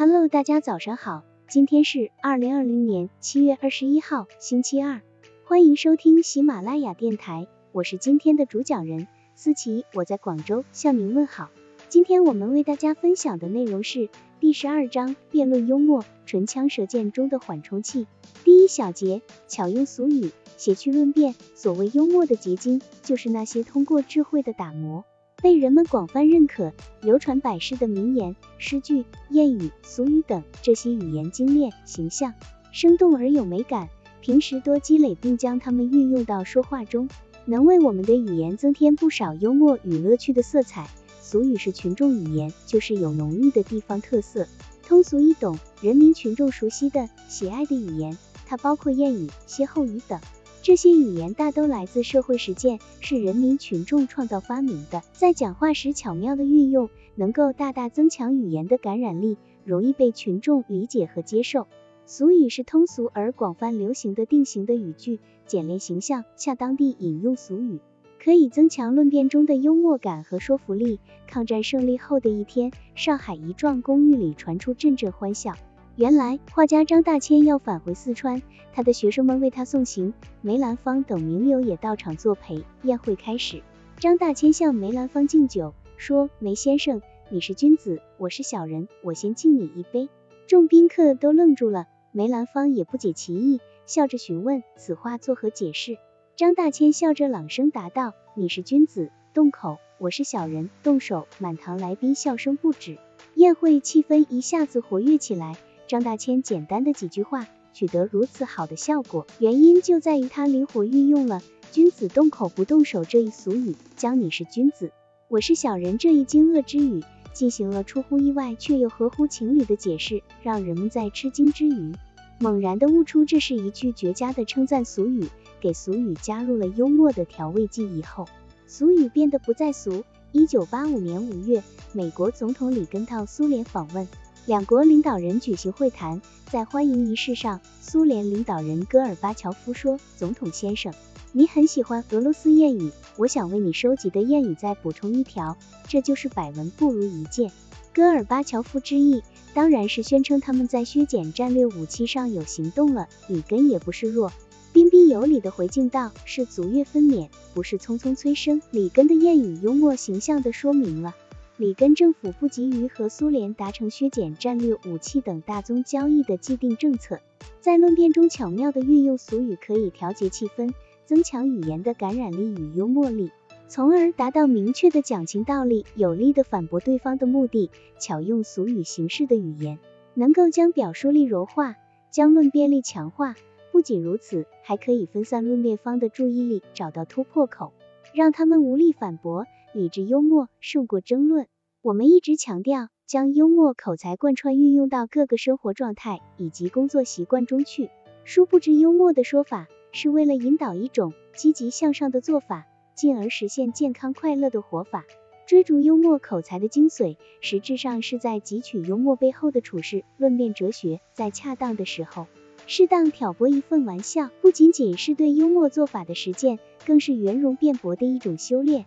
Hello，大家早上好，今天是二零二零年七月二十一号，星期二，欢迎收听喜马拉雅电台，我是今天的主讲人思琪，我在广州向您问好。今天我们为大家分享的内容是第十二章辩论幽默，唇枪舌剑中的缓冲器。第一小节，巧用俗语，谐趣论辩。所谓幽默的结晶，就是那些通过智慧的打磨。被人们广泛认可、流传百世的名言、诗句、谚语、俗语等，这些语言精炼、形象、生动而有美感，平时多积累并将它们运用到说话中，能为我们的语言增添不少幽默与乐趣的色彩。俗语是群众语言，就是有浓郁的地方特色，通俗易懂，人民群众熟悉的、喜爱的语言。它包括谚语、歇后语等。这些语言大都来自社会实践，是人民群众创造发明的，在讲话时巧妙的运用，能够大大增强语言的感染力，容易被群众理解和接受。俗语是通俗而广泛流行的定型的语句，简练形象，恰当地引用俗语，可以增强论辩中的幽默感和说服力。抗战胜利后的一天，上海一幢公寓里传出阵阵欢笑。原来画家张大千要返回四川，他的学生们为他送行，梅兰芳等名流也到场作陪。宴会开始，张大千向梅兰芳敬酒，说：“梅先生，你是君子，我是小人，我先敬你一杯。”众宾客都愣住了，梅兰芳也不解其意，笑着询问此话作何解释。张大千笑着朗声答道：“你是君子，动口；我是小人，动手。”满堂来宾笑声不止，宴会气氛一下子活跃起来。张大千简单的几句话取得如此好的效果，原因就在于他灵活运用了“君子动口不动手”这一俗语，将“你是君子，我是小人”这一惊愕之语进行了出乎意外却又合乎情理的解释，让人们在吃惊之余，猛然的悟出这是一句绝佳的称赞俗语，给俗语加入了幽默的调味剂以后，俗语变得不再俗。一九八五年五月，美国总统里根到苏联访问。两国领导人举行会谈，在欢迎仪式上，苏联领导人戈尔巴乔夫说：“总统先生，你很喜欢俄罗斯谚语，我想为你收集的谚语再补充一条，这就是百闻不如一见。”戈尔巴乔夫之意当然是宣称他们在削减战略武器上有行动了。里根也不示弱，彬彬有礼的回敬道：“是足月分娩，不是匆匆催生。”里根的谚语幽默形象地说明了。里根政府不急于和苏联达成削减战略武器等大宗交易的既定政策，在论辩中巧妙地运用俗语，可以调节气氛，增强语言的感染力与幽默力，从而达到明确的讲情道理、有力的反驳对方的目的。巧用俗语形式的语言，能够将表述力柔化，将论辩力强化。不仅如此，还可以分散论辩方的注意力，找到突破口，让他们无力反驳。理智幽默胜过争论。我们一直强调将幽默口才贯穿运用到各个生活状态以及工作习惯中去。殊不知，幽默的说法是为了引导一种积极向上的做法，进而实现健康快乐的活法。追逐幽默口才的精髓，实质上是在汲取幽默背后的处事论辩哲学，在恰当的时候，适当挑拨一份玩笑，不仅仅是对幽默做法的实践，更是圆融辩驳的一种修炼。